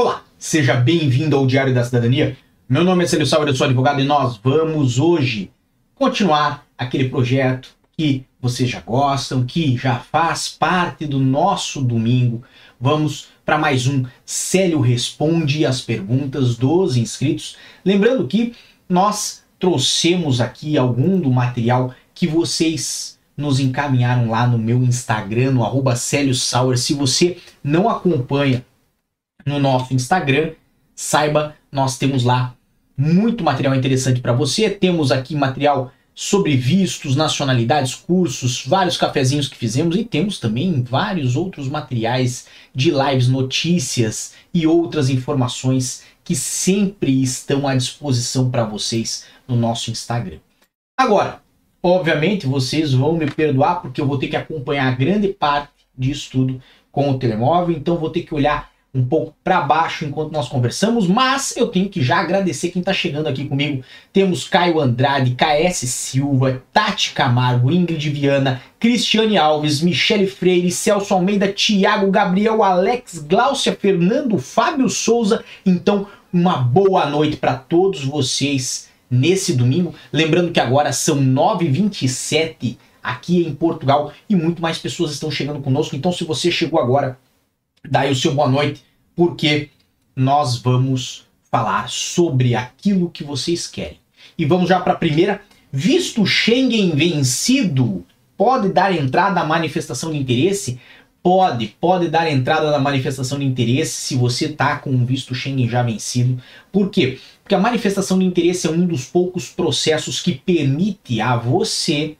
Olá, seja bem-vindo ao Diário da Cidadania. Meu nome é Celio Sauer, eu sou advogado e nós vamos hoje continuar aquele projeto que vocês já gostam, que já faz parte do nosso domingo. Vamos para mais um Célio Responde as perguntas dos inscritos. Lembrando que nós trouxemos aqui algum do material que vocês nos encaminharam lá no meu Instagram, no arroba Célio Sauer. Se você não acompanha no nosso Instagram. Saiba, nós temos lá muito material interessante para você. Temos aqui material sobre vistos, nacionalidades, cursos, vários cafezinhos que fizemos e temos também vários outros materiais de lives, notícias e outras informações que sempre estão à disposição para vocês no nosso Instagram. Agora, obviamente, vocês vão me perdoar porque eu vou ter que acompanhar grande parte disso tudo com o telemóvel, então vou ter que olhar um pouco para baixo enquanto nós conversamos, mas eu tenho que já agradecer quem está chegando aqui comigo. Temos Caio Andrade, KS Silva, Tati Camargo, Ingrid Viana, Cristiane Alves, Michele Freire, Celso Almeida, Tiago Gabriel, Alex, Gláucia, Fernando, Fábio Souza. Então, uma boa noite para todos vocês nesse domingo. Lembrando que agora são 9h27 aqui em Portugal e muito mais pessoas estão chegando conosco. Então, se você chegou agora, Daí o seu boa noite, porque nós vamos falar sobre aquilo que vocês querem. E vamos já para a primeira. Visto Schengen vencido, pode dar entrada à manifestação de interesse? Pode, pode dar entrada na manifestação de interesse se você está com um visto Schengen já vencido. Por quê? Porque a manifestação de interesse é um dos poucos processos que permite a você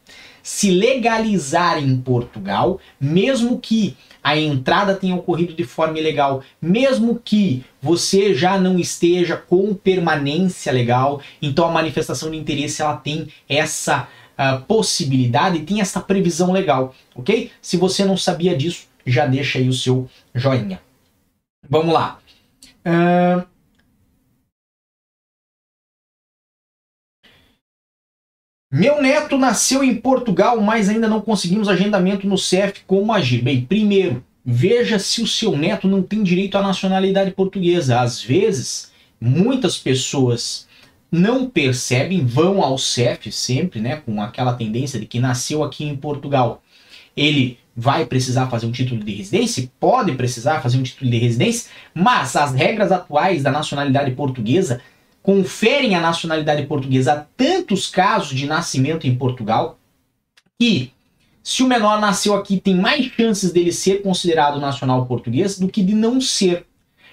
se legalizar em Portugal, mesmo que a entrada tenha ocorrido de forma ilegal, mesmo que você já não esteja com permanência legal, então a manifestação de interesse ela tem essa uh, possibilidade tem essa previsão legal, ok? Se você não sabia disso, já deixa aí o seu joinha. Vamos lá. Uh... Meu neto nasceu em Portugal, mas ainda não conseguimos agendamento no CEF. Como agir? Bem, primeiro, veja se o seu neto não tem direito à nacionalidade portuguesa. Às vezes, muitas pessoas não percebem, vão ao CEF sempre, né, com aquela tendência de que nasceu aqui em Portugal. Ele vai precisar fazer um título de residência? Pode precisar fazer um título de residência, mas as regras atuais da nacionalidade portuguesa conferem a nacionalidade portuguesa a tantos casos de nascimento em Portugal que se o menor nasceu aqui tem mais chances dele ser considerado nacional português do que de não ser.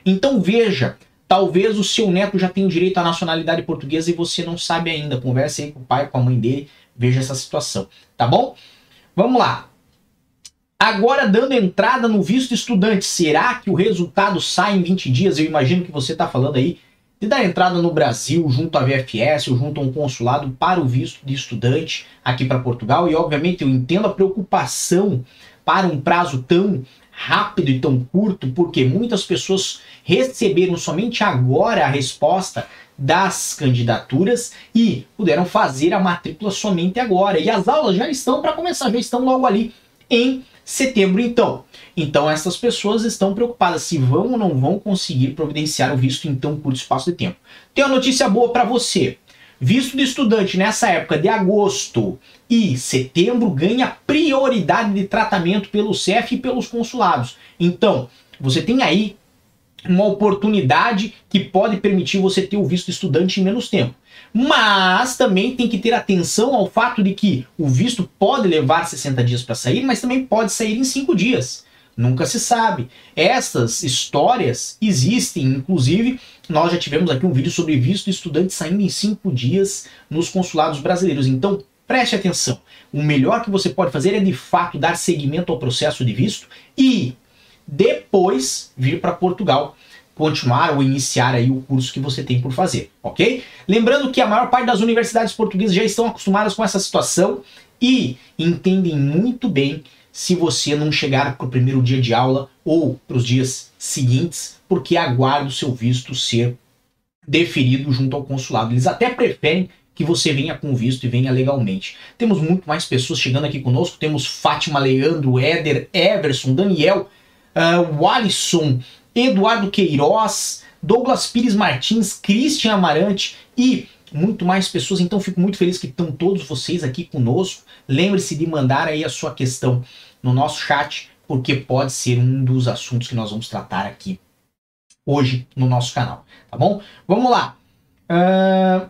Então veja, talvez o seu neto já tenha o direito à nacionalidade portuguesa e você não sabe ainda. Converse aí com o pai, com a mãe dele, veja essa situação, tá bom? Vamos lá. Agora dando entrada no visto estudante, será que o resultado sai em 20 dias? Eu imagino que você está falando aí de dar entrada no Brasil junto à VFS ou junto a um consulado para o visto de estudante aqui para Portugal. E obviamente eu entendo a preocupação para um prazo tão rápido e tão curto, porque muitas pessoas receberam somente agora a resposta das candidaturas e puderam fazer a matrícula somente agora. E as aulas já estão para começar, já estão logo ali em setembro então. Então essas pessoas estão preocupadas se vão ou não vão conseguir providenciar o visto em tão curto espaço de tempo. Tem uma notícia boa para você. Visto de estudante nessa época de agosto e setembro ganha prioridade de tratamento pelo CEF e pelos consulados. Então, você tem aí uma oportunidade que pode permitir você ter o visto estudante em menos tempo. Mas também tem que ter atenção ao fato de que o visto pode levar 60 dias para sair, mas também pode sair em 5 dias. Nunca se sabe. Essas histórias existem, inclusive, nós já tivemos aqui um vídeo sobre visto de estudante saindo em 5 dias nos consulados brasileiros. Então, preste atenção. O melhor que você pode fazer é de fato dar seguimento ao processo de visto e depois vir para Portugal continuar ou iniciar aí o curso que você tem por fazer, ok? Lembrando que a maior parte das universidades portuguesas já estão acostumadas com essa situação e entendem muito bem se você não chegar para o primeiro dia de aula ou para os dias seguintes, porque aguarda o seu visto ser deferido junto ao consulado. Eles até preferem que você venha com visto e venha legalmente. Temos muito mais pessoas chegando aqui conosco. Temos Fátima, Leandro, Éder, Everson, Daniel, uh, Alisson, Eduardo Queiroz, Douglas Pires Martins, Christian Amarante e muito mais pessoas. Então fico muito feliz que estão todos vocês aqui conosco. Lembre-se de mandar aí a sua questão no nosso chat, porque pode ser um dos assuntos que nós vamos tratar aqui hoje no nosso canal, tá bom? Vamos lá. Uh...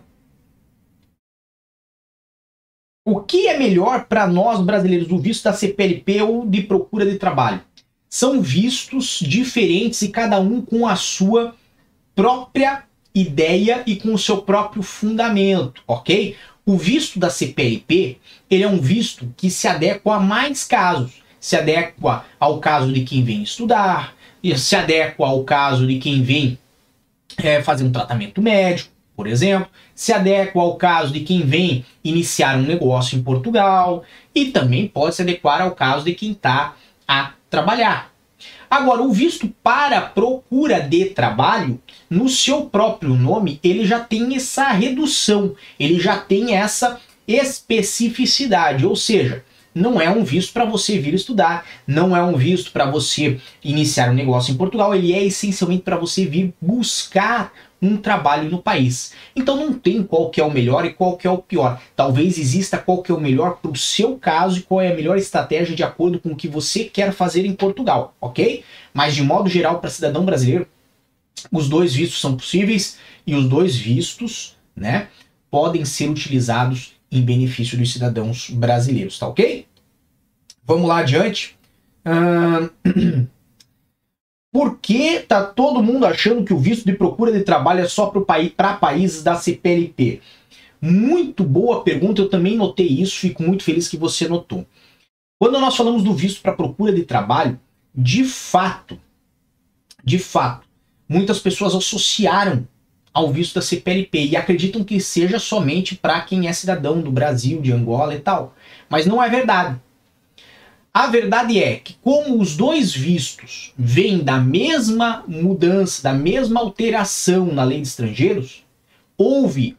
O que é melhor para nós brasileiros, o visto da CPLP ou de procura de trabalho? São vistos diferentes e cada um com a sua própria ideia e com o seu próprio fundamento, ok? O visto da CPLP, ele é um visto que se adequa a mais casos. Se adequa ao caso de quem vem estudar, se adequa ao caso de quem vem é, fazer um tratamento médico, por exemplo, se adequa ao caso de quem vem iniciar um negócio em Portugal e também pode se adequar ao caso de quem está a trabalhar. Agora, o visto para procura de trabalho, no seu próprio nome, ele já tem essa redução, ele já tem essa especificidade, ou seja, não é um visto para você vir estudar, não é um visto para você iniciar um negócio em Portugal, ele é essencialmente para você vir buscar um trabalho no país. Então não tem qual que é o melhor e qual que é o pior. Talvez exista qual que é o melhor para o seu caso e qual é a melhor estratégia de acordo com o que você quer fazer em Portugal, ok? Mas de modo geral, para cidadão brasileiro, os dois vistos são possíveis e os dois vistos, né, podem ser utilizados em benefício dos cidadãos brasileiros, tá ok? Vamos lá adiante. Uh... Por que tá todo mundo achando que o visto de procura de trabalho é só para paí países da CPLP? Muito boa pergunta, eu também notei isso, fico muito feliz que você notou. Quando nós falamos do visto para procura de trabalho, de fato, de fato, muitas pessoas associaram ao visto da CPLP e acreditam que seja somente para quem é cidadão do Brasil, de Angola e tal. Mas não é verdade. A verdade é que, como os dois vistos vêm da mesma mudança, da mesma alteração na lei de estrangeiros, houve,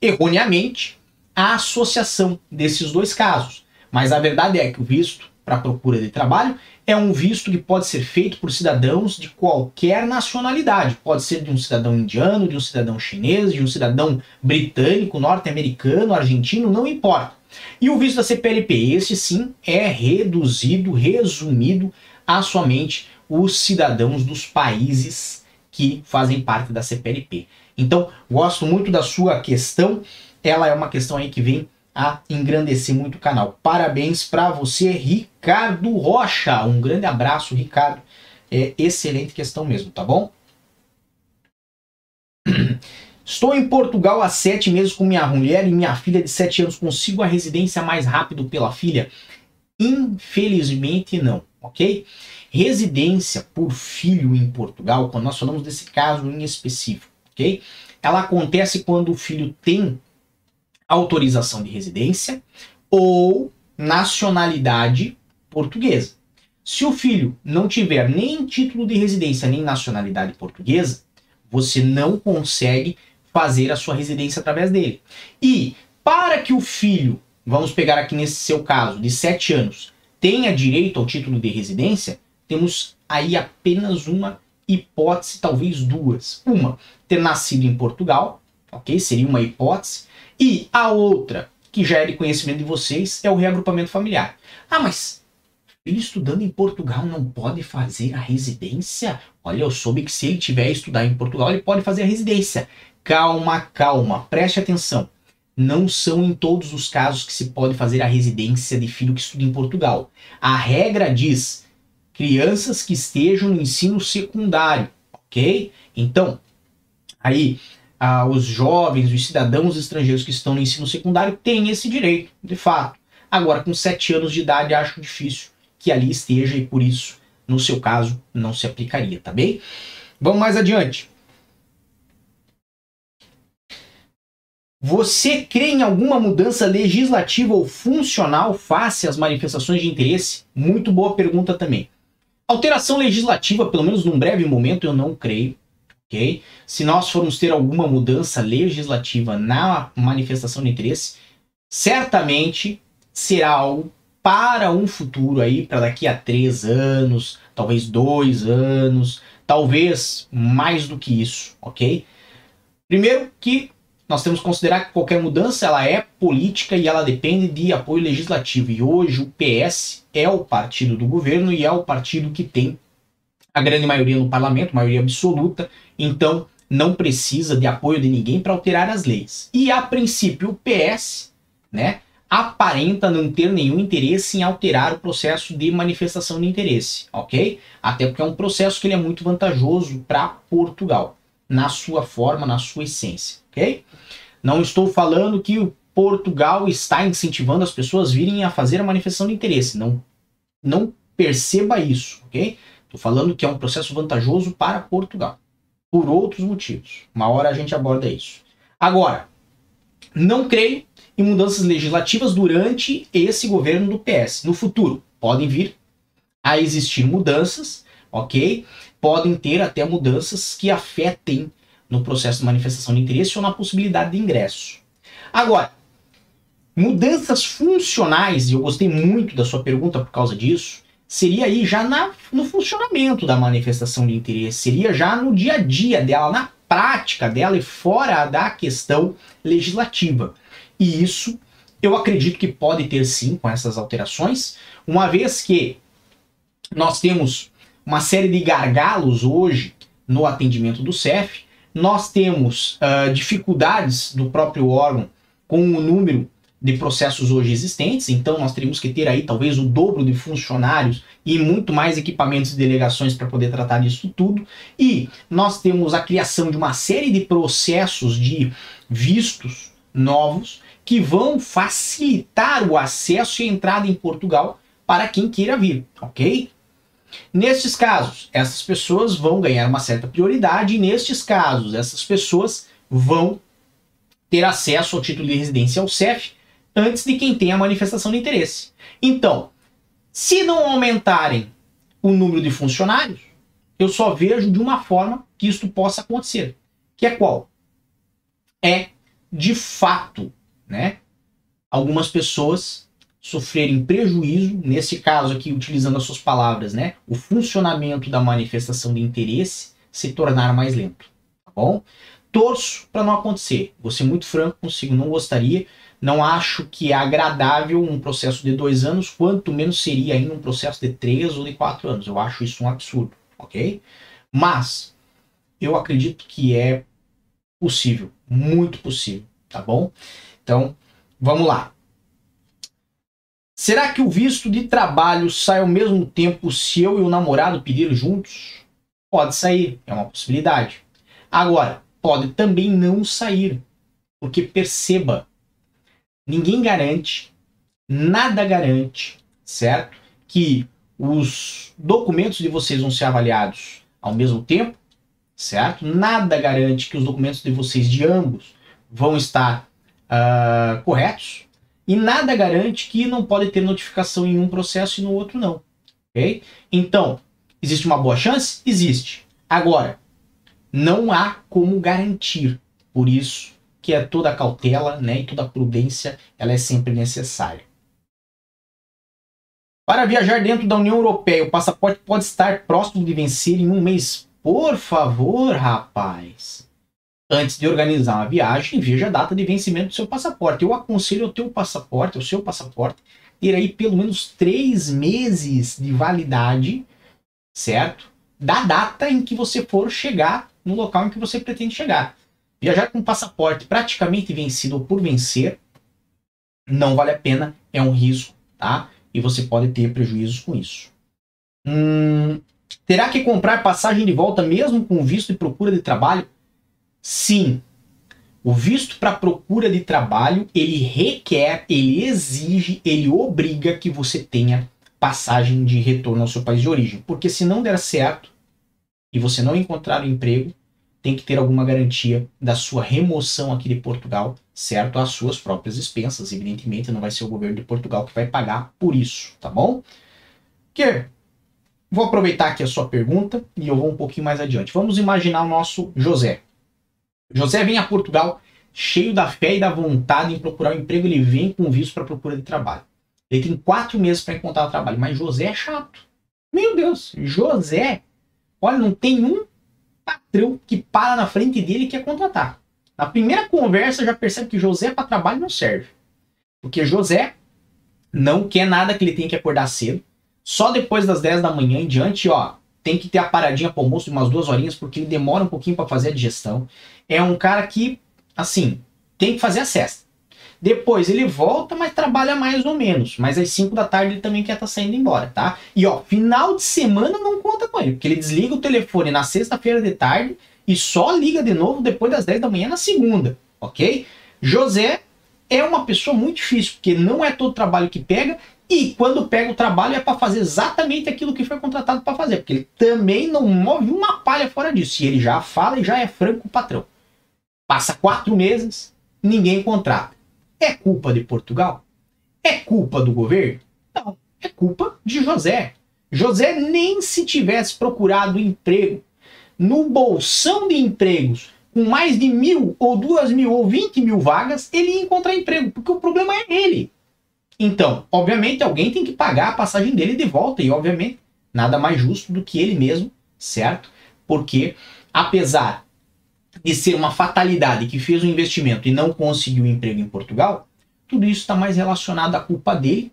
erroneamente, a associação desses dois casos. Mas a verdade é que o visto para procura de trabalho é um visto que pode ser feito por cidadãos de qualquer nacionalidade. Pode ser de um cidadão indiano, de um cidadão chinês, de um cidadão britânico, norte-americano, argentino, não importa. E o visto da CPLP, este sim é reduzido, resumido a somente os cidadãos dos países que fazem parte da CPLP. Então, gosto muito da sua questão. Ela é uma questão aí que vem a engrandecer muito o canal. Parabéns para você, Ricardo Rocha. Um grande abraço, Ricardo. É excelente questão mesmo, tá bom? Estou em Portugal há sete meses com minha mulher e minha filha de sete anos. Consigo a residência mais rápido pela filha? Infelizmente não, ok? Residência por filho em Portugal, quando nós falamos desse caso em específico, ok? Ela acontece quando o filho tem autorização de residência ou nacionalidade portuguesa. Se o filho não tiver nem título de residência nem nacionalidade portuguesa, você não consegue fazer a sua residência através dele. E para que o filho, vamos pegar aqui nesse seu caso, de 7 anos, tenha direito ao título de residência, temos aí apenas uma hipótese, talvez duas. Uma, ter nascido em Portugal, ok? Seria uma hipótese. E a outra, que já é de conhecimento de vocês, é o reagrupamento familiar. Ah, mas ele estudando em Portugal não pode fazer a residência? Olha, eu soube que se ele tiver a estudar em Portugal, ele pode fazer a residência. Calma, calma, preste atenção. Não são em todos os casos que se pode fazer a residência de filho que estuda em Portugal. A regra diz crianças que estejam no ensino secundário, ok? Então, aí ah, os jovens, os cidadãos estrangeiros que estão no ensino secundário têm esse direito, de fato. Agora, com 7 anos de idade, acho difícil que ali esteja e por isso, no seu caso, não se aplicaria, tá bem? Vamos mais adiante. Você crê em alguma mudança legislativa ou funcional face às manifestações de interesse? Muito boa pergunta também. Alteração legislativa, pelo menos num breve momento, eu não creio. Ok? Se nós formos ter alguma mudança legislativa na manifestação de interesse, certamente será algo para um futuro aí, para daqui a três anos, talvez dois anos, talvez mais do que isso, ok? Primeiro que nós temos que considerar que qualquer mudança ela é política e ela depende de apoio legislativo. E hoje o PS é o partido do governo e é o partido que tem a grande maioria no parlamento, maioria absoluta, então não precisa de apoio de ninguém para alterar as leis. E a princípio o PS, né, aparenta não ter nenhum interesse em alterar o processo de manifestação de interesse, ok? Até porque é um processo que ele é muito vantajoso para Portugal, na sua forma, na sua essência, ok? Não estou falando que o Portugal está incentivando as pessoas virem a fazer a manifestação de interesse. Não, não perceba isso, ok? Estou falando que é um processo vantajoso para Portugal. Por outros motivos. Uma hora a gente aborda isso. Agora, não creio em mudanças legislativas durante esse governo do PS. No futuro, podem vir a existir mudanças, ok? Podem ter até mudanças que afetem no processo de manifestação de interesse ou na possibilidade de ingresso. Agora, mudanças funcionais, e eu gostei muito da sua pergunta por causa disso, seria aí já na, no funcionamento da manifestação de interesse, seria já no dia a dia dela, na prática dela e fora da questão legislativa. E isso eu acredito que pode ter sim com essas alterações, uma vez que nós temos uma série de gargalos hoje no atendimento do CEF, nós temos uh, dificuldades do próprio órgão com o número de processos hoje existentes, então nós teríamos que ter aí talvez o dobro de funcionários e muito mais equipamentos e delegações para poder tratar disso tudo. E nós temos a criação de uma série de processos de vistos novos que vão facilitar o acesso e a entrada em Portugal para quem queira vir, ok? Nestes casos, essas pessoas vão ganhar uma certa prioridade, e nestes casos, essas pessoas vão ter acesso ao título de residência ao CEF antes de quem tem a manifestação de interesse. Então, se não aumentarem o número de funcionários, eu só vejo de uma forma que isto possa acontecer. Que é qual? É, de fato, né, algumas pessoas sofrerem prejuízo, nesse caso aqui, utilizando as suas palavras, né? O funcionamento da manifestação de interesse se tornar mais lento, tá bom? Torço para não acontecer. Vou ser muito franco consigo, não gostaria. Não acho que é agradável um processo de dois anos, quanto menos seria ainda um processo de três ou de quatro anos. Eu acho isso um absurdo, ok? Mas eu acredito que é possível, muito possível, tá bom? Então, vamos lá. Será que o visto de trabalho sai ao mesmo tempo se eu e o namorado pedir juntos? Pode sair, é uma possibilidade. Agora, pode também não sair, porque perceba, ninguém garante, nada garante, certo? Que os documentos de vocês vão ser avaliados ao mesmo tempo, certo? Nada garante que os documentos de vocês de ambos vão estar uh, corretos, e nada garante que não pode ter notificação em um processo e no outro não. Ok? Então, existe uma boa chance? Existe. Agora, não há como garantir. Por isso que é toda a cautela né, e toda a prudência ela é sempre necessária. Para viajar dentro da União Europeia, o passaporte pode estar próximo de vencer em um mês. Por favor, rapaz. Antes de organizar uma viagem, veja a data de vencimento do seu passaporte. Eu aconselho o teu passaporte, o seu passaporte, ter aí pelo menos três meses de validade, certo? Da data em que você for chegar no local em que você pretende chegar. Viajar com passaporte praticamente vencido ou por vencer não vale a pena, é um risco, tá? E você pode ter prejuízos com isso. Hum, terá que comprar passagem de volta mesmo com visto de procura de trabalho? Sim, o visto para procura de trabalho, ele requer, ele exige, ele obriga que você tenha passagem de retorno ao seu país de origem. Porque se não der certo e você não encontrar o um emprego, tem que ter alguma garantia da sua remoção aqui de Portugal, certo? Às suas próprias expensas. Evidentemente, não vai ser o governo de Portugal que vai pagar por isso, tá bom? Que vou aproveitar aqui a sua pergunta e eu vou um pouquinho mais adiante. Vamos imaginar o nosso José. José vem a Portugal cheio da fé e da vontade em procurar um emprego. Ele vem com visto para procura de trabalho. Ele tem quatro meses para encontrar trabalho, mas José é chato. Meu Deus, José Olha, não tem um patrão que para na frente dele e quer contratar. Na primeira conversa já percebe que José para trabalho não serve. Porque José não quer nada que ele tenha que acordar cedo. Só depois das 10 da manhã em diante, ó, tem que ter a paradinha para almoço de umas duas horinhas, porque ele demora um pouquinho para fazer a digestão. É um cara que, assim, tem que fazer a cesta. Depois ele volta, mas trabalha mais ou menos. Mas às 5 da tarde ele também quer estar tá saindo embora, tá? E ó, final de semana não conta com ele, porque ele desliga o telefone na sexta-feira de tarde e só liga de novo depois das 10 da manhã na segunda, ok? José é uma pessoa muito difícil, porque não é todo trabalho que pega e quando pega o trabalho é para fazer exatamente aquilo que foi contratado para fazer, porque ele também não move uma palha fora disso. E ele já fala e já é franco patrão. Passa quatro meses, ninguém contrata. É culpa de Portugal? É culpa do governo? Não, é culpa de José. José nem se tivesse procurado emprego no bolsão de empregos com mais de mil ou duas mil ou vinte mil vagas, ele ia encontrar emprego, porque o problema é ele. Então, obviamente, alguém tem que pagar a passagem dele de volta, e obviamente, nada mais justo do que ele mesmo, certo? Porque, apesar de ser uma fatalidade que fez um investimento e não conseguiu emprego em Portugal, tudo isso está mais relacionado à culpa dele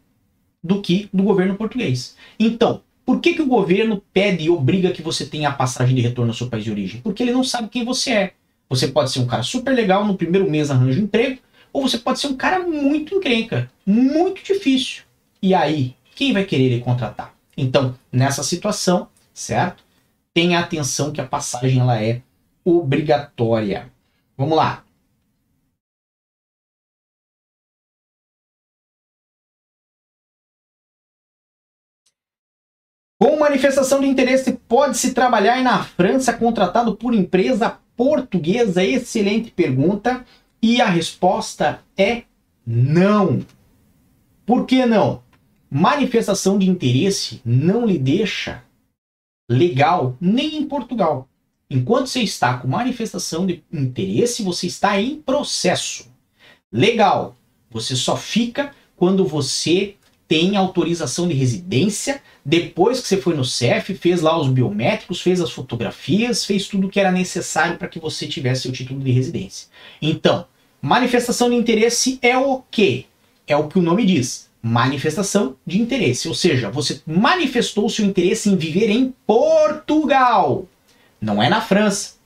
do que do governo português. Então, por que, que o governo pede e obriga que você tenha a passagem de retorno ao seu país de origem? Porque ele não sabe quem você é. Você pode ser um cara super legal, no primeiro mês arranja um emprego, ou você pode ser um cara muito encrenca, muito difícil. E aí, quem vai querer lhe contratar? Então, nessa situação, certo? Tenha atenção que a passagem ela é obrigatória. Vamos lá. Com manifestação de interesse, pode-se trabalhar na França contratado por empresa portuguesa? Excelente pergunta. E a resposta é não. Por que não? Manifestação de interesse não lhe deixa legal nem em Portugal. Enquanto você está com manifestação de interesse, você está em processo. Legal. Você só fica quando você tem autorização de residência depois que você foi no CEF, fez lá os biométricos, fez as fotografias, fez tudo que era necessário para que você tivesse o título de residência. Então, manifestação de interesse é o quê? É o que o nome diz. Manifestação de interesse, ou seja, você manifestou seu interesse em viver em Portugal não é na França.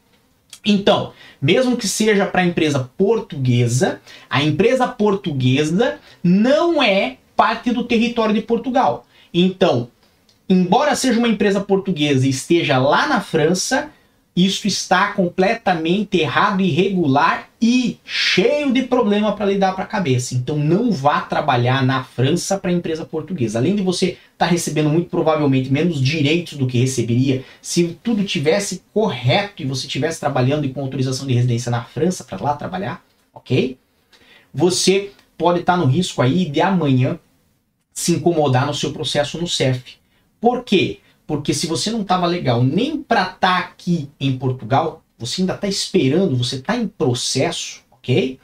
Então, mesmo que seja para a empresa portuguesa, a empresa portuguesa não é parte do território de Portugal. Então, embora seja uma empresa portuguesa e esteja lá na França, isso está completamente errado, irregular e cheio de problema para lidar para a cabeça. Então não vá trabalhar na França para a empresa portuguesa. Além de você estar tá recebendo muito provavelmente menos direitos do que receberia se tudo tivesse correto e você estivesse trabalhando e com autorização de residência na França para lá trabalhar, ok? Você pode estar tá no risco aí de amanhã se incomodar no seu processo no CEF. Por quê? Porque se você não estava legal nem para estar tá aqui em Portugal, você ainda está esperando, você está em processo, ok?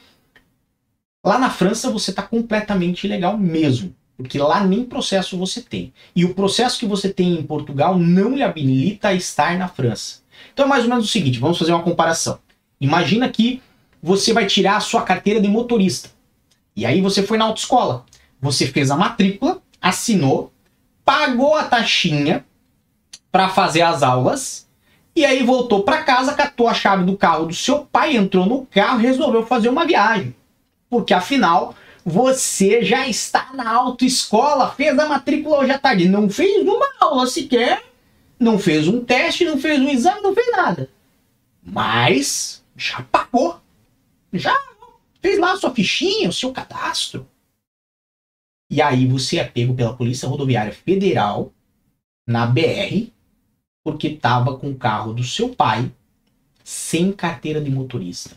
Lá na França você está completamente ilegal mesmo, porque lá nem processo você tem. E o processo que você tem em Portugal não lhe habilita a estar na França. Então é mais ou menos o seguinte, vamos fazer uma comparação. Imagina que você vai tirar a sua carteira de motorista. E aí você foi na autoescola. Você fez a matrícula, assinou, pagou a taxinha, para fazer as aulas. E aí voltou para casa, catou a chave do carro do seu pai, entrou no carro resolveu fazer uma viagem. Porque afinal, você já está na autoescola, fez a matrícula hoje à tarde, não fez uma aula sequer, não fez um teste, não fez um exame, não fez nada. Mas já pagou. Já fez lá a sua fichinha, o seu cadastro. E aí você é pego pela Polícia Rodoviária Federal na BR porque estava com o carro do seu pai sem carteira de motorista.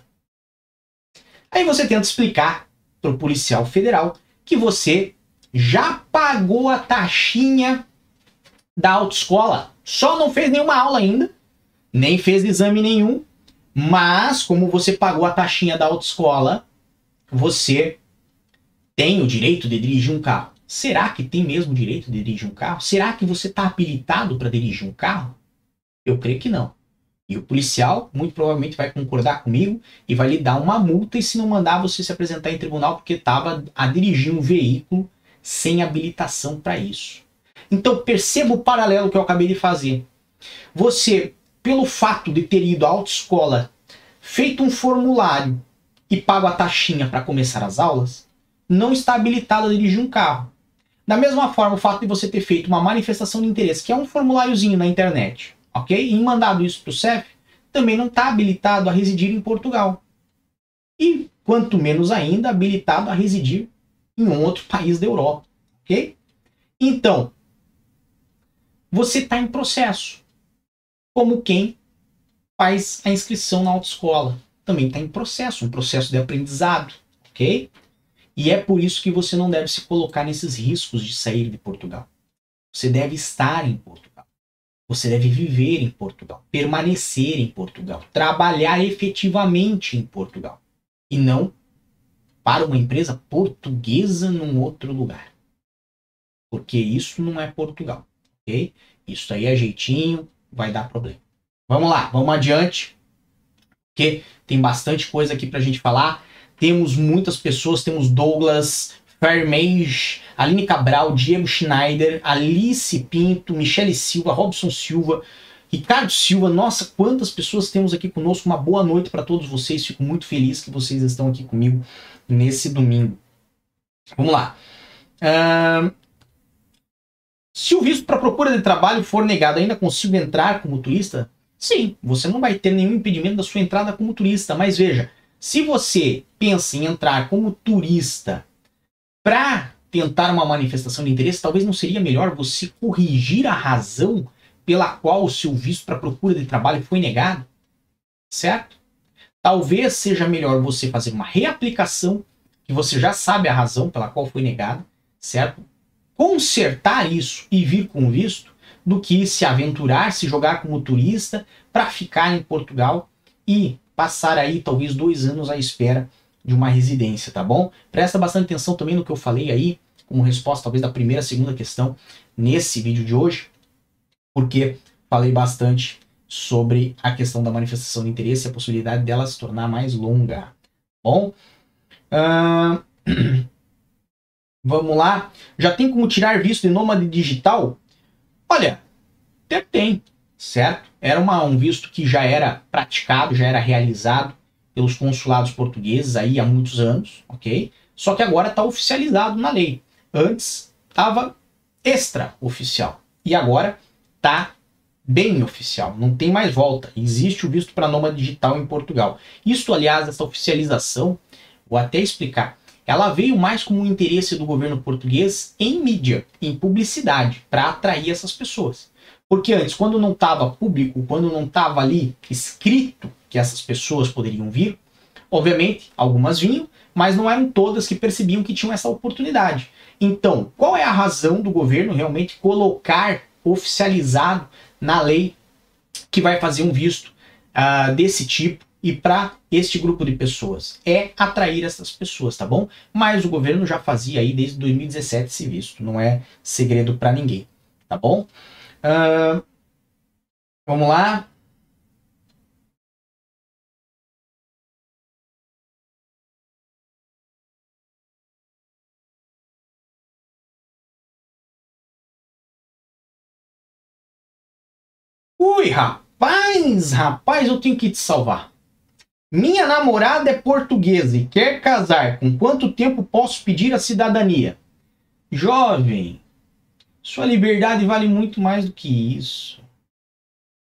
Aí você tenta explicar para o policial federal que você já pagou a taxinha da autoescola, só não fez nenhuma aula ainda, nem fez exame nenhum, mas como você pagou a taxinha da autoescola, você tem o direito de dirigir um carro. Será que tem mesmo o direito de dirigir um carro? Será que você está habilitado para dirigir um carro? Eu creio que não. E o policial muito provavelmente vai concordar comigo e vai lhe dar uma multa e se não mandar você se apresentar em tribunal porque estava a dirigir um veículo sem habilitação para isso. Então perceba o paralelo que eu acabei de fazer. Você, pelo fato de ter ido à autoescola, feito um formulário e pago a taxinha para começar as aulas, não está habilitado a dirigir um carro. Da mesma forma, o fato de você ter feito uma manifestação de interesse, que é um formuláriozinho na internet, ok? E mandado isso para o CEF, também não está habilitado a residir em Portugal. E, quanto menos ainda, habilitado a residir em um outro país da Europa, ok? Então, você está em processo. Como quem faz a inscrição na autoescola. Também está em processo, um processo de aprendizado, ok? E é por isso que você não deve se colocar nesses riscos de sair de Portugal. Você deve estar em Portugal. Você deve viver em Portugal, permanecer em Portugal, trabalhar efetivamente em Portugal. E não para uma empresa portuguesa num outro lugar. Porque isso não é Portugal ok? Isso aí é jeitinho, vai dar problema. Vamos lá, vamos adiante, porque tem bastante coisa aqui pra gente falar. Temos muitas pessoas, temos Douglas, Fairmage, Aline Cabral, Diego Schneider, Alice Pinto, Michele Silva, Robson Silva, Ricardo Silva. Nossa, quantas pessoas temos aqui conosco. Uma boa noite para todos vocês. Fico muito feliz que vocês estão aqui comigo nesse domingo. Vamos lá. Uh, se o visto para procura de trabalho for negado, ainda consigo entrar como turista? Sim, você não vai ter nenhum impedimento da sua entrada como turista, mas veja, se você pensa em entrar como turista para tentar uma manifestação de interesse, talvez não seria melhor você corrigir a razão pela qual o seu visto para procura de trabalho foi negado? Certo? Talvez seja melhor você fazer uma reaplicação, que você já sabe a razão pela qual foi negado, certo? consertar isso e vir com visto do que se aventurar, se jogar como turista para ficar em Portugal e passar aí talvez dois anos à espera de uma residência, tá bom? Presta bastante atenção também no que eu falei aí, como resposta talvez da primeira, segunda questão nesse vídeo de hoje, porque falei bastante sobre a questão da manifestação de interesse e a possibilidade dela se tornar mais longa. Bom, uh... Vamos lá. Já tem como tirar visto de nômade digital? Olha, até tem, certo? Era uma, um visto que já era praticado, já era realizado pelos consulados portugueses aí há muitos anos, ok? Só que agora está oficializado na lei. Antes estava extra-oficial. E agora está bem oficial, não tem mais volta. Existe o visto para nômade digital em Portugal. Isso, aliás, essa oficialização, vou até explicar ela veio mais como um interesse do governo português em mídia, em publicidade, para atrair essas pessoas. Porque antes, quando não estava público, quando não estava ali escrito que essas pessoas poderiam vir, obviamente algumas vinham, mas não eram todas que percebiam que tinham essa oportunidade. Então, qual é a razão do governo realmente colocar oficializado na lei que vai fazer um visto uh, desse tipo e para este grupo de pessoas é atrair essas pessoas, tá bom? Mas o governo já fazia aí desde 2017 esse visto, não é segredo para ninguém, tá bom? Uh, vamos lá. Ui, rapaz, rapaz, eu tenho que te salvar. Minha namorada é portuguesa e quer casar. Com quanto tempo posso pedir a cidadania? Jovem, sua liberdade vale muito mais do que isso.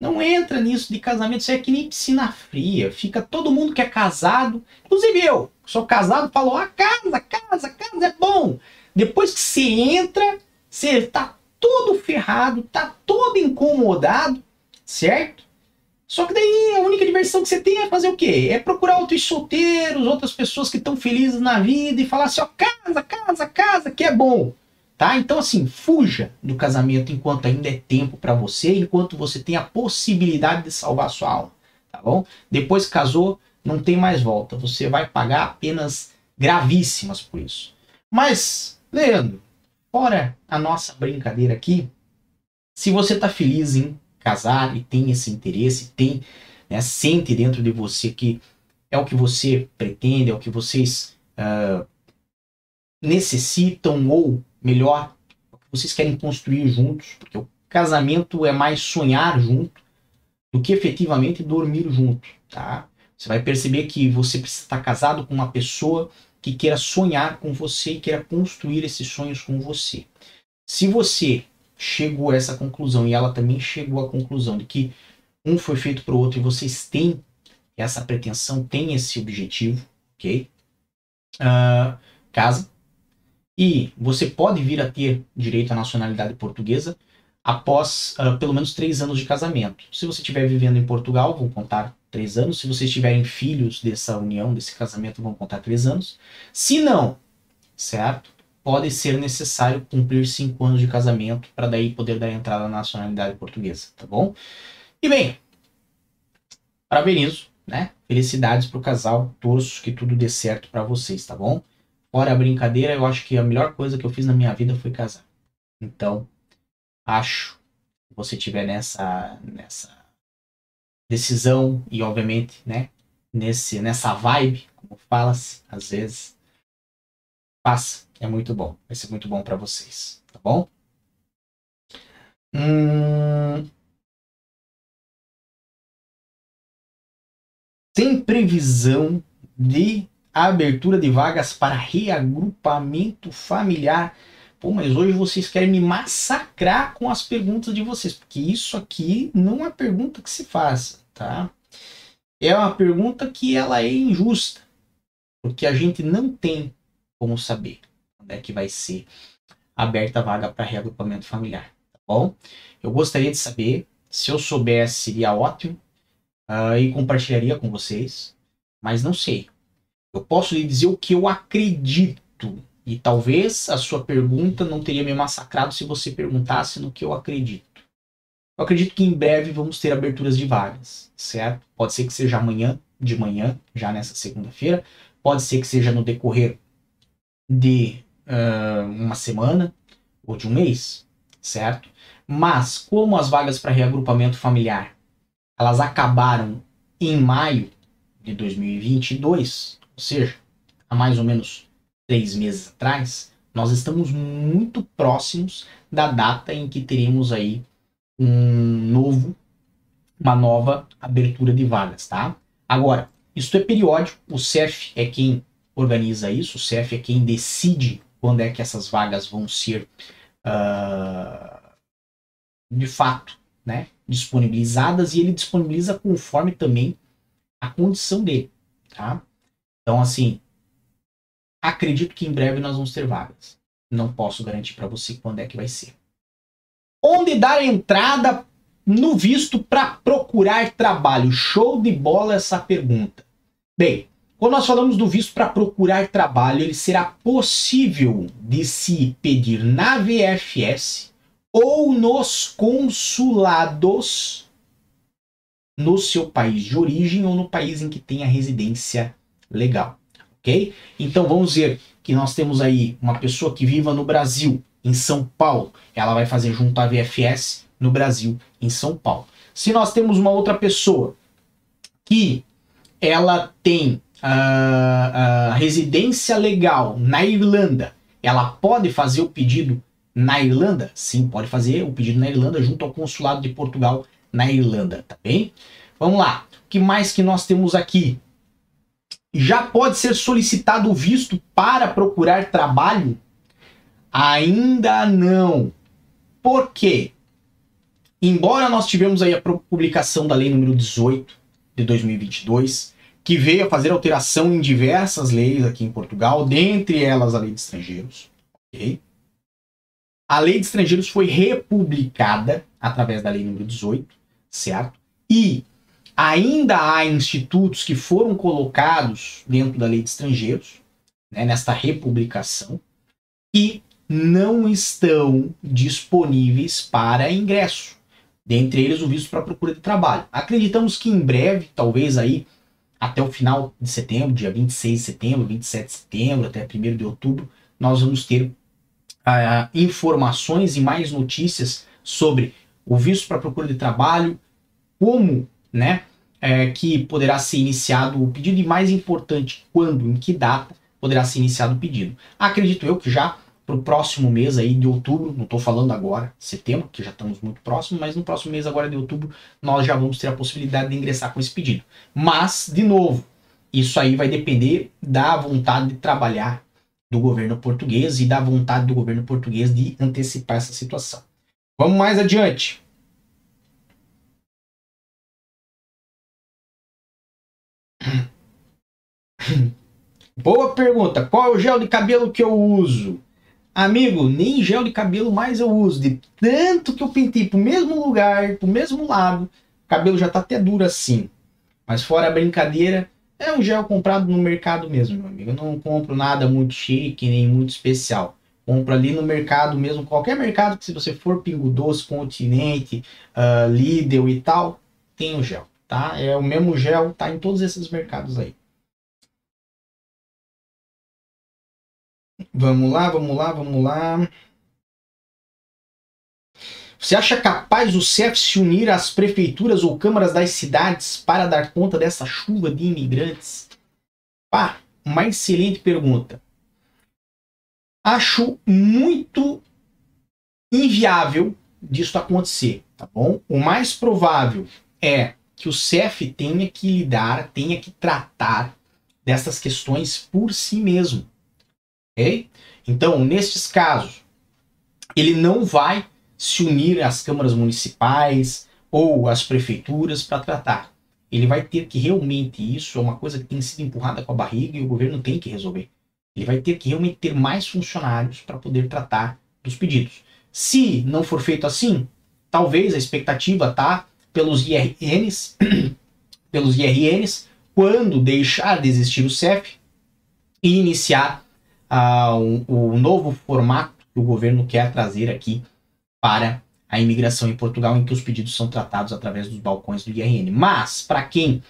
Não entra nisso de casamento, isso é que nem piscina fria. Fica todo mundo que é casado, inclusive eu, sou casado, falou: ah, casa, casa, casa é bom. Depois que você entra, você tá todo ferrado, tá todo incomodado, certo? Só que daí a única diversão que você tem é fazer o quê? É procurar outros solteiros, outras pessoas que estão felizes na vida e falar assim, ó, casa, casa, casa, que é bom. Tá? Então assim, fuja do casamento enquanto ainda é tempo para você, enquanto você tem a possibilidade de salvar sua alma, tá bom? Depois que casou, não tem mais volta. Você vai pagar penas gravíssimas por isso. Mas, Leandro, fora a nossa brincadeira aqui, se você tá feliz em casar e tem esse interesse, tem, né, sente dentro de você que é o que você pretende, é o que vocês uh, necessitam, ou melhor, o que vocês querem construir juntos, porque o casamento é mais sonhar junto do que efetivamente dormir junto, tá? Você vai perceber que você precisa estar casado com uma pessoa que queira sonhar com você e queira construir esses sonhos com você. Se você chegou a essa conclusão e ela também chegou à conclusão de que um foi feito para o outro e vocês têm essa pretensão, têm esse objetivo, ok? Uh, casa. E você pode vir a ter direito à nacionalidade portuguesa após uh, pelo menos três anos de casamento. Se você estiver vivendo em Portugal, vão contar três anos. Se vocês tiverem filhos dessa união, desse casamento, vão contar três anos. Se não, certo? Pode ser necessário cumprir cinco anos de casamento para daí poder dar entrada na nacionalidade portuguesa, tá bom? E bem, parabenizo, né? Felicidades pro casal, torço que tudo dê certo para vocês, tá bom? Fora a brincadeira, eu acho que a melhor coisa que eu fiz na minha vida foi casar. Então, acho que você tiver nessa nessa decisão e obviamente, né, nesse nessa vibe, como fala-se às vezes, passa, é muito bom, vai ser muito bom para vocês, tá bom? Hum... Tem previsão de abertura de vagas para reagrupamento familiar Pô, mas hoje vocês querem me massacrar com as perguntas de vocês, porque isso aqui não é pergunta que se faça, tá? É uma pergunta que ela é injusta, porque a gente não tem como saber quando é que vai ser aberta a vaga para reagrupamento familiar, tá bom? Eu gostaria de saber, se eu soubesse seria ótimo uh, e compartilharia com vocês, mas não sei. Eu posso lhe dizer o que eu acredito e talvez a sua pergunta não teria me massacrado se você perguntasse no que eu acredito. Eu acredito que em breve vamos ter aberturas de vagas, certo? Pode ser que seja amanhã de manhã, já nessa segunda-feira. Pode ser que seja no decorrer de uh, uma semana ou de um mês, certo? Mas como as vagas para reagrupamento familiar elas acabaram em maio de 2022, ou seja, há mais ou menos três meses atrás, nós estamos muito próximos da data em que teremos aí um novo, uma nova abertura de vagas, tá? Agora, isso é periódico, o CEF é quem organiza isso, o CEF é quem decide quando é que essas vagas vão ser uh, de fato né, disponibilizadas e ele disponibiliza conforme também a condição dele, tá? Então, assim, Acredito que em breve nós vamos ter vagas. Não posso garantir para você quando é que vai ser. Onde dar entrada no visto para procurar trabalho? Show de bola essa pergunta. Bem, quando nós falamos do visto para procurar trabalho, ele será possível de se pedir na VFS ou nos consulados no seu país de origem ou no país em que tem a residência legal ok? Então vamos dizer que nós temos aí uma pessoa que viva no Brasil, em São Paulo, ela vai fazer junto à VFS no Brasil, em São Paulo. Se nós temos uma outra pessoa que ela tem a, residência legal na Irlanda, ela pode fazer o pedido na Irlanda? Sim, pode fazer o pedido na Irlanda junto ao consulado de Portugal na Irlanda, tá bem? Vamos lá. O que mais que nós temos aqui? já pode ser solicitado o visto para procurar trabalho? Ainda não. Por quê? Embora nós tivemos aí a publicação da lei número 18 de 2022, que veio a fazer alteração em diversas leis aqui em Portugal, dentre elas a lei de estrangeiros, ok? A lei de estrangeiros foi republicada através da lei número 18, certo? E Ainda há institutos que foram colocados dentro da lei de estrangeiros, né, nesta republicação, e não estão disponíveis para ingresso. Dentre eles, o visto para procura de trabalho. Acreditamos que em breve, talvez aí até o final de setembro, dia 26 de setembro, 27 de setembro, até 1 de outubro, nós vamos ter uh, informações e mais notícias sobre o visto para procura de trabalho, como, né, é, que poderá ser iniciado o pedido e mais importante, quando, em que data poderá ser iniciado o pedido. Acredito eu que já para o próximo mês aí de outubro, não estou falando agora, setembro, que já estamos muito próximos, mas no próximo mês agora de outubro nós já vamos ter a possibilidade de ingressar com esse pedido. Mas, de novo, isso aí vai depender da vontade de trabalhar do governo português e da vontade do governo português de antecipar essa situação. Vamos mais adiante. Boa pergunta. Qual é o gel de cabelo que eu uso? Amigo, nem gel de cabelo mais eu uso. De tanto que eu pintei pro mesmo lugar, pro mesmo lado, o cabelo já tá até duro assim. Mas fora a brincadeira, é um gel comprado no mercado mesmo, meu amigo. Eu não compro nada muito chique, nem muito especial. Compro ali no mercado mesmo, qualquer mercado que se você for Pingo Doce, Continente, uh, Lidl e tal, tem o gel, tá? É o mesmo gel, tá em todos esses mercados aí. Vamos lá, vamos lá, vamos lá. Você acha capaz o CEF se unir às prefeituras ou câmaras das cidades para dar conta dessa chuva de imigrantes? Pá, uma excelente pergunta. Acho muito inviável disso acontecer, tá bom? O mais provável é que o CEF tenha que lidar, tenha que tratar dessas questões por si mesmo. Ok? Então, nestes casos, ele não vai se unir às câmaras municipais ou às prefeituras para tratar. Ele vai ter que realmente, isso é uma coisa que tem sido empurrada com a barriga e o governo tem que resolver. Ele vai ter que realmente ter mais funcionários para poder tratar dos pedidos. Se não for feito assim, talvez a expectativa tá pelos IRNs, pelos IRNs, quando deixar de existir o CEF e iniciar o novo formato que o governo quer trazer aqui para a imigração em Portugal, em que os pedidos são tratados através dos balcões do IRN. Mas, para quem,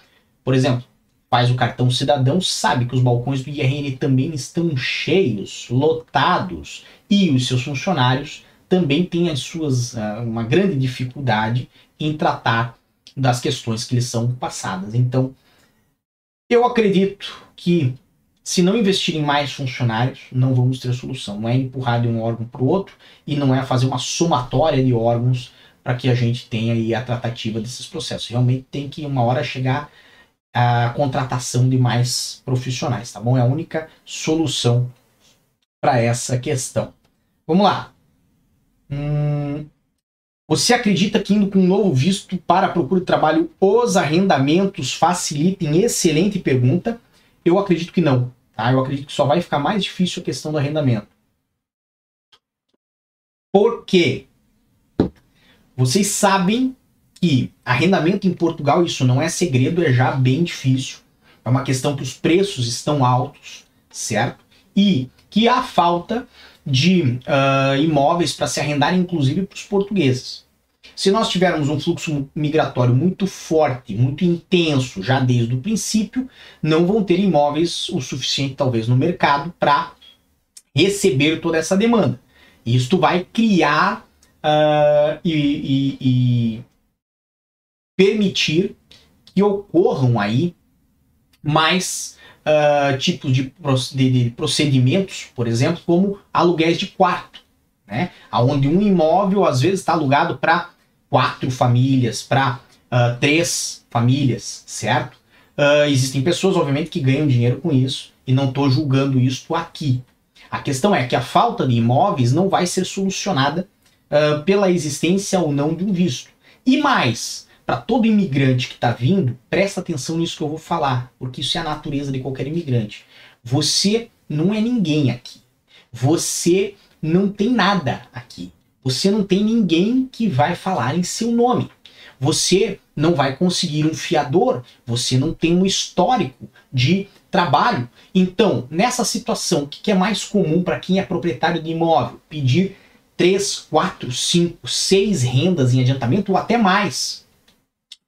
por exemplo, faz o cartão cidadão, sabe que os balcões do IRN também estão cheios, lotados, e os seus funcionários também têm as suas, uh, uma grande dificuldade em tratar das questões que lhes são passadas. Então, eu acredito que se não investir em mais funcionários, não vamos ter solução. Não é empurrar de um órgão para o outro e não é fazer uma somatória de órgãos para que a gente tenha aí a tratativa desses processos. Realmente tem que uma hora chegar a contratação de mais profissionais, tá bom? É a única solução para essa questão. Vamos lá. Hum, você acredita que indo com um novo visto para a procura de trabalho os arrendamentos facilitem? Excelente pergunta. Eu acredito que não. Tá? Eu acredito que só vai ficar mais difícil a questão do arrendamento. Por quê? Vocês sabem que arrendamento em Portugal, isso não é segredo, é já bem difícil. É uma questão que os preços estão altos, certo? E que há falta de uh, imóveis para se arrendar, inclusive para os portugueses. Se nós tivermos um fluxo migratório muito forte, muito intenso, já desde o princípio, não vão ter imóveis o suficiente, talvez, no mercado para receber toda essa demanda. Isto vai criar uh, e, e, e permitir que ocorram aí mais uh, tipos de, procedimentos, por exemplo, como aluguéis de quarto, né? Onde um imóvel às vezes está alugado para quatro famílias, para uh, três famílias, certo? Uh, existem pessoas, obviamente, que ganham dinheiro com isso e não estou julgando isso aqui. A questão é que a falta de imóveis não vai ser solucionada uh, pela existência ou não de um visto. E mais, para todo imigrante que está vindo, presta atenção nisso que eu vou falar, porque isso é a natureza de qualquer imigrante. Você não é ninguém aqui. Você não tem nada aqui. Você não tem ninguém que vai falar em seu nome. Você não vai conseguir um fiador, você não tem um histórico de trabalho. Então, nessa situação, o que é mais comum para quem é proprietário de imóvel? Pedir 3, 4, 5, 6 rendas em adiantamento ou até mais.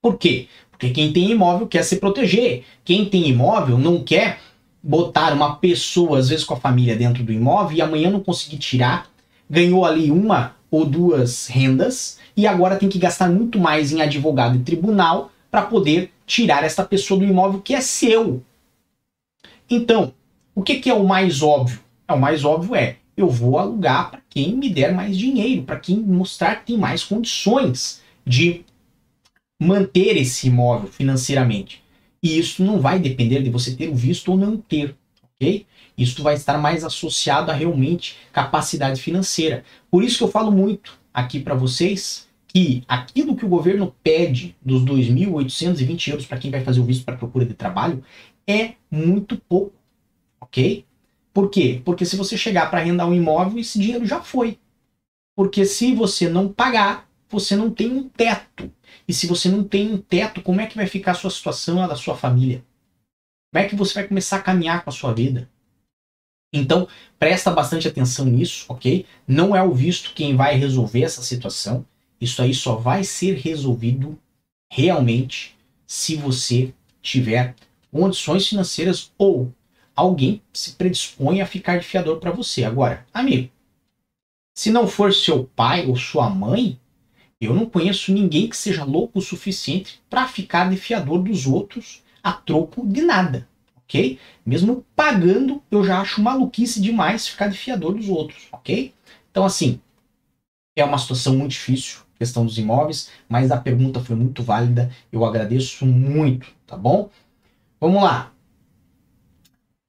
Por quê? Porque quem tem imóvel quer se proteger. Quem tem imóvel não quer botar uma pessoa, às vezes com a família, dentro do imóvel e amanhã não conseguir tirar. Ganhou ali uma ou duas rendas e agora tem que gastar muito mais em advogado e tribunal para poder tirar esta pessoa do imóvel que é seu. Então, o que, que é o mais óbvio? É, o mais óbvio é eu vou alugar para quem me der mais dinheiro, para quem mostrar que tem mais condições de manter esse imóvel financeiramente. E isso não vai depender de você ter o visto ou não ter, ok? Isso vai estar mais associado a realmente capacidade financeira. Por isso que eu falo muito aqui para vocês que aquilo que o governo pede dos 2.820 euros para quem vai fazer o visto para procura de trabalho é muito pouco, ok? Por quê? Porque se você chegar para arrendar um imóvel, esse dinheiro já foi. Porque se você não pagar, você não tem um teto. E se você não tem um teto, como é que vai ficar a sua situação, a da sua família? Como é que você vai começar a caminhar com a sua vida? Então, presta bastante atenção nisso, ok? Não é o visto quem vai resolver essa situação. Isso aí só vai ser resolvido realmente se você tiver condições financeiras ou alguém se predispõe a ficar de fiador para você. Agora, amigo, se não for seu pai ou sua mãe, eu não conheço ninguém que seja louco o suficiente para ficar de fiador dos outros a troco de nada ok? Mesmo pagando, eu já acho maluquice demais ficar de fiador dos outros, ok? Então, assim, é uma situação muito difícil, questão dos imóveis, mas a pergunta foi muito válida, eu agradeço muito, tá bom? Vamos lá.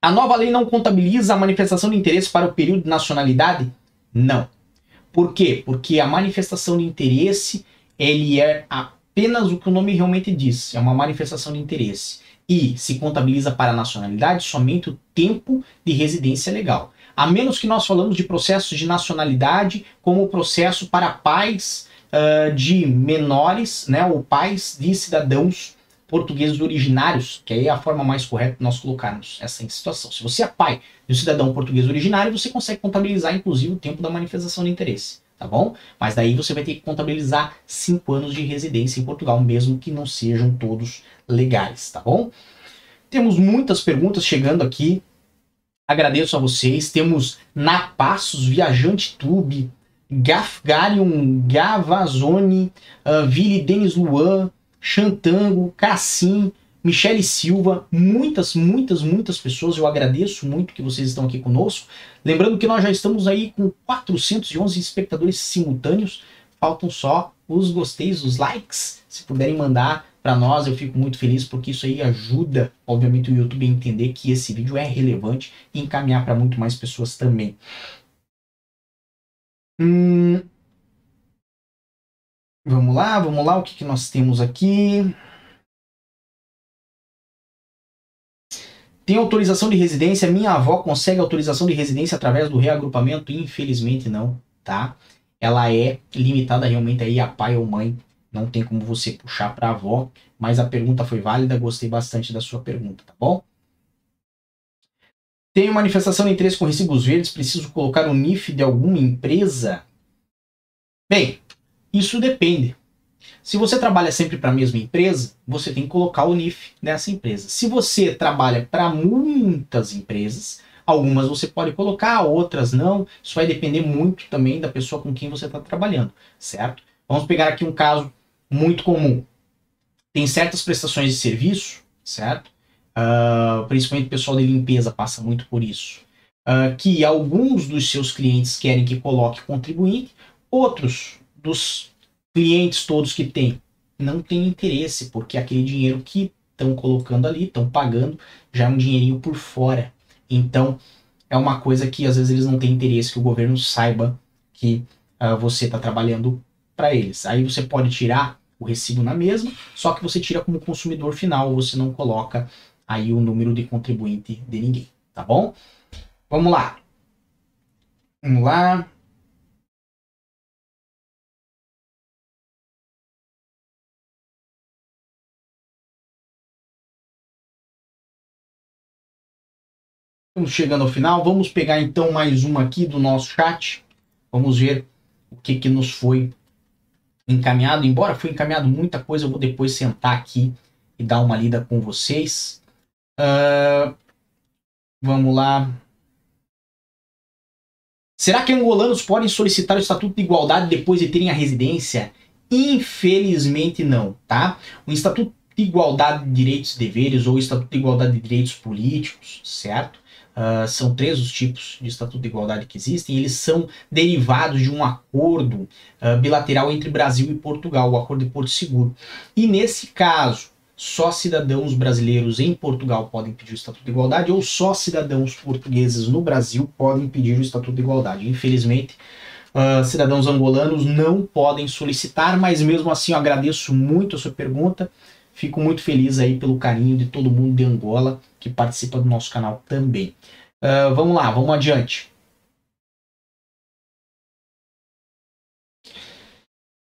A nova lei não contabiliza a manifestação de interesse para o período de nacionalidade? Não. Por quê? Porque a manifestação de interesse, ele é apenas o que o nome realmente diz, é uma manifestação de interesse e se contabiliza para a nacionalidade somente o tempo de residência legal. A menos que nós falamos de processos de nacionalidade como o processo para pais uh, de menores, né, ou pais de cidadãos portugueses originários, que aí é a forma mais correta de nós colocarmos essa situação. Se você é pai de um cidadão português originário, você consegue contabilizar inclusive o tempo da manifestação de interesse tá bom? Mas daí você vai ter que contabilizar cinco anos de residência em Portugal, mesmo que não sejam todos legais, tá bom? Temos muitas perguntas chegando aqui. Agradeço a vocês. Temos Napassos, Viajante Tube, Gafgarion, Gavazone, uh, Denis Luan, Chantango, Cassim, Michele Silva, muitas, muitas, muitas pessoas. Eu agradeço muito que vocês estão aqui conosco. Lembrando que nós já estamos aí com 411 espectadores simultâneos. Faltam só os gosteios, os likes. Se puderem mandar para nós, eu fico muito feliz porque isso aí ajuda, obviamente, o YouTube a entender que esse vídeo é relevante e encaminhar para muito mais pessoas também. Hum... Vamos lá, vamos lá, o que, que nós temos aqui? Tem autorização de residência? Minha avó consegue autorização de residência através do reagrupamento? Infelizmente não, tá? Ela é limitada realmente aí a pai ou mãe. Não tem como você puxar para avó, mas a pergunta foi válida, gostei bastante da sua pergunta, tá bom? Tenho manifestação de interesse com recibos verdes, preciso colocar o NIF de alguma empresa? Bem, isso depende. Se você trabalha sempre para a mesma empresa, você tem que colocar o NIF nessa empresa. Se você trabalha para muitas empresas, algumas você pode colocar, outras não. Isso vai depender muito também da pessoa com quem você está trabalhando, certo? Vamos pegar aqui um caso muito comum. Tem certas prestações de serviço, certo? Uh, principalmente o pessoal de limpeza passa muito por isso. Uh, que alguns dos seus clientes querem que coloque contribuinte, outros dos clientes todos que tem não tem interesse, porque aquele dinheiro que estão colocando ali, estão pagando, já é um dinheirinho por fora. Então, é uma coisa que às vezes eles não têm interesse que o governo saiba que uh, você está trabalhando para eles. Aí você pode tirar o recibo na mesma, só que você tira como consumidor final, você não coloca aí o número de contribuinte de ninguém, tá bom? Vamos lá. Vamos lá. Estamos chegando ao final. Vamos pegar então mais uma aqui do nosso chat. Vamos ver o que, que nos foi encaminhado. Embora foi encaminhado muita coisa, eu vou depois sentar aqui e dar uma lida com vocês. Uh, vamos lá. Será que angolanos podem solicitar o Estatuto de Igualdade depois de terem a residência? Infelizmente não, tá? O Estatuto de Igualdade de Direitos e Deveres ou Estatuto de Igualdade de Direitos Políticos, certo? Uh, são três os tipos de Estatuto de Igualdade que existem. Eles são derivados de um acordo uh, bilateral entre Brasil e Portugal, o Acordo de Porto Seguro. E nesse caso, só cidadãos brasileiros em Portugal podem pedir o Estatuto de Igualdade ou só cidadãos portugueses no Brasil podem pedir o Estatuto de Igualdade. Infelizmente, uh, cidadãos angolanos não podem solicitar, mas mesmo assim eu agradeço muito a sua pergunta. Fico muito feliz aí pelo carinho de todo mundo de Angola que participa do nosso canal também. Uh, vamos lá, vamos adiante.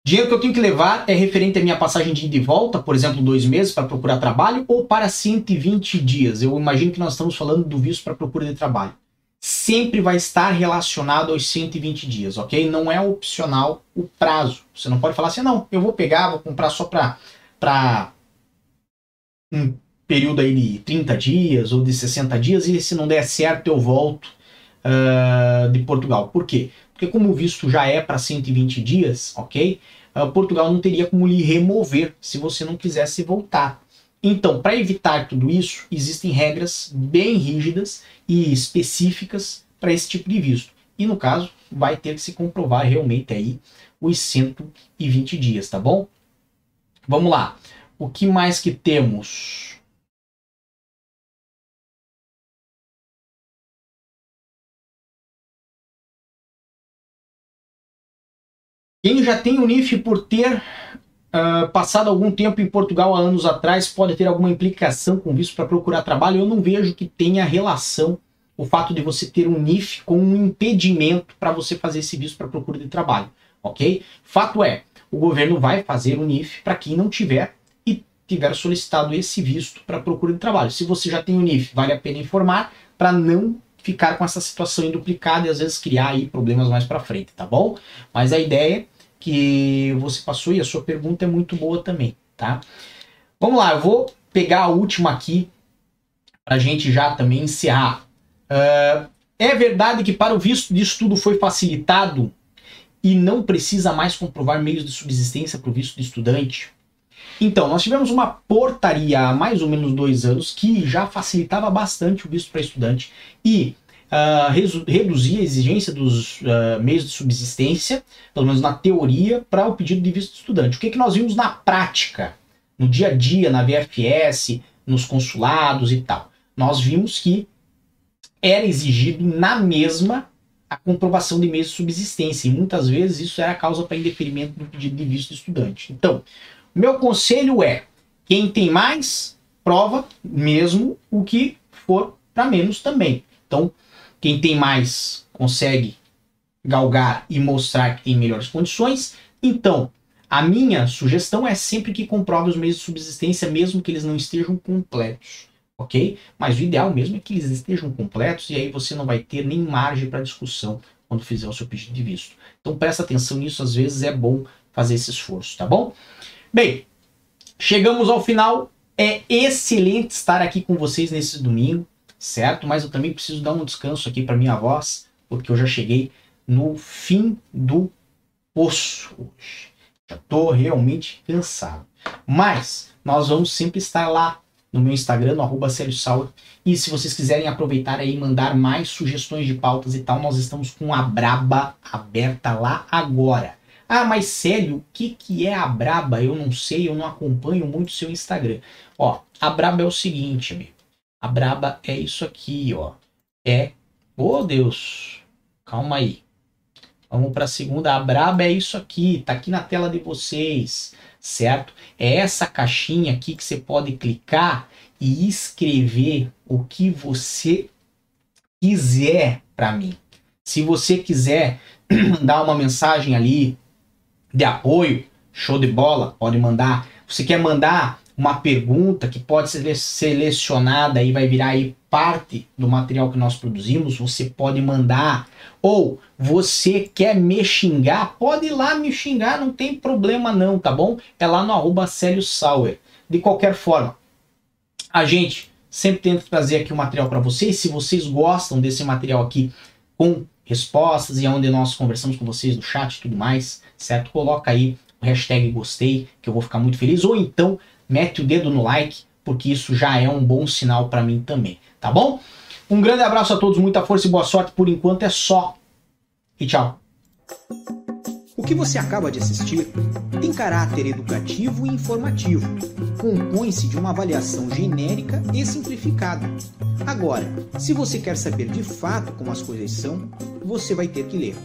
Dinheiro que eu tenho que levar é referente à minha passagem de ida e volta, por exemplo, dois meses para procurar trabalho, ou para 120 dias. Eu imagino que nós estamos falando do visto para procura de trabalho. Sempre vai estar relacionado aos 120 dias, ok? Não é opcional o prazo. Você não pode falar assim, não, eu vou pegar, vou comprar só para período aí de 30 dias ou de 60 dias, e se não der certo eu volto uh, de Portugal. Por quê? Porque como o visto já é para 120 dias, ok? Uh, Portugal não teria como lhe remover se você não quisesse voltar. Então, para evitar tudo isso, existem regras bem rígidas e específicas para esse tipo de visto. E no caso, vai ter que se comprovar realmente aí os 120 dias, tá bom? Vamos lá. O que mais que temos? Quem já tem o NIF por ter uh, passado algum tempo em Portugal há anos atrás pode ter alguma implicação com visto para procurar trabalho? Eu não vejo que tenha relação o fato de você ter um NIF com um impedimento para você fazer esse visto para procura de trabalho, ok? Fato é, o governo vai fazer o NIF para quem não tiver e tiver solicitado esse visto para procura de trabalho. Se você já tem o NIF, vale a pena informar para não ficar com essa situação duplicada e às vezes criar aí problemas mais para frente, tá bom? Mas a ideia que você passou e a sua pergunta é muito boa também, tá? Vamos lá, eu vou pegar a última aqui para a gente já também encerrar. Uh, é verdade que para o visto de estudo foi facilitado e não precisa mais comprovar meios de subsistência para o visto de estudante? Então, nós tivemos uma portaria há mais ou menos dois anos que já facilitava bastante o visto para estudante e uh, reduzir a exigência dos uh, meios de subsistência, pelo menos na teoria, para o pedido de visto de estudante. O que, que nós vimos na prática, no dia a dia, na VFS, nos consulados e tal? Nós vimos que era exigido na mesma a comprovação de meios de subsistência, e muitas vezes isso era a causa para indeferimento do pedido de visto de estudante. Então, meu conselho é: quem tem mais, prova mesmo o que for para menos também. Então, quem tem mais consegue galgar e mostrar tem melhores condições. Então, a minha sugestão é sempre que comprove os meios de subsistência, mesmo que eles não estejam completos, ok? Mas o ideal mesmo é que eles estejam completos e aí você não vai ter nem margem para discussão quando fizer o seu pedido de visto. Então presta atenção nisso, às vezes é bom fazer esse esforço, tá bom? Bem, chegamos ao final. É excelente estar aqui com vocês nesse domingo certo? Mas eu também preciso dar um descanso aqui para minha voz, porque eu já cheguei no fim do poço hoje. Já estou realmente cansado. Mas nós vamos sempre estar lá no meu Instagram, no arroba E se vocês quiserem aproveitar aí e mandar mais sugestões de pautas e tal, nós estamos com a Braba aberta lá agora. Ah, mas Célio, o que, que é a Braba? Eu não sei, eu não acompanho muito seu Instagram. Ó, a Braba é o seguinte, amigo. A braba é isso aqui, ó. É. Oh, Deus. Calma aí. Vamos para a segunda. A braba é isso aqui. Tá aqui na tela de vocês, certo? É essa caixinha aqui que você pode clicar e escrever o que você quiser para mim. Se você quiser mandar uma mensagem ali de apoio, show de bola, pode mandar. Você quer mandar uma pergunta que pode ser selecionada e vai virar aí parte do material que nós produzimos, você pode mandar. Ou você quer me xingar, pode ir lá me xingar, não tem problema não, tá bom? É lá no arroba Célio Sauer. De qualquer forma, a gente sempre tenta trazer aqui o um material para vocês. Se vocês gostam desse material aqui com respostas e onde nós conversamos com vocês no chat e tudo mais, certo? Coloca aí o hashtag gostei, que eu vou ficar muito feliz, ou então mete o dedo no like, porque isso já é um bom sinal para mim também, tá bom? Um grande abraço a todos, muita força e boa sorte. Por enquanto é só. E tchau. O que você acaba de assistir tem caráter educativo e informativo. Compõe-se de uma avaliação genérica e simplificada. Agora, se você quer saber de fato como as coisas são, você vai ter que ler.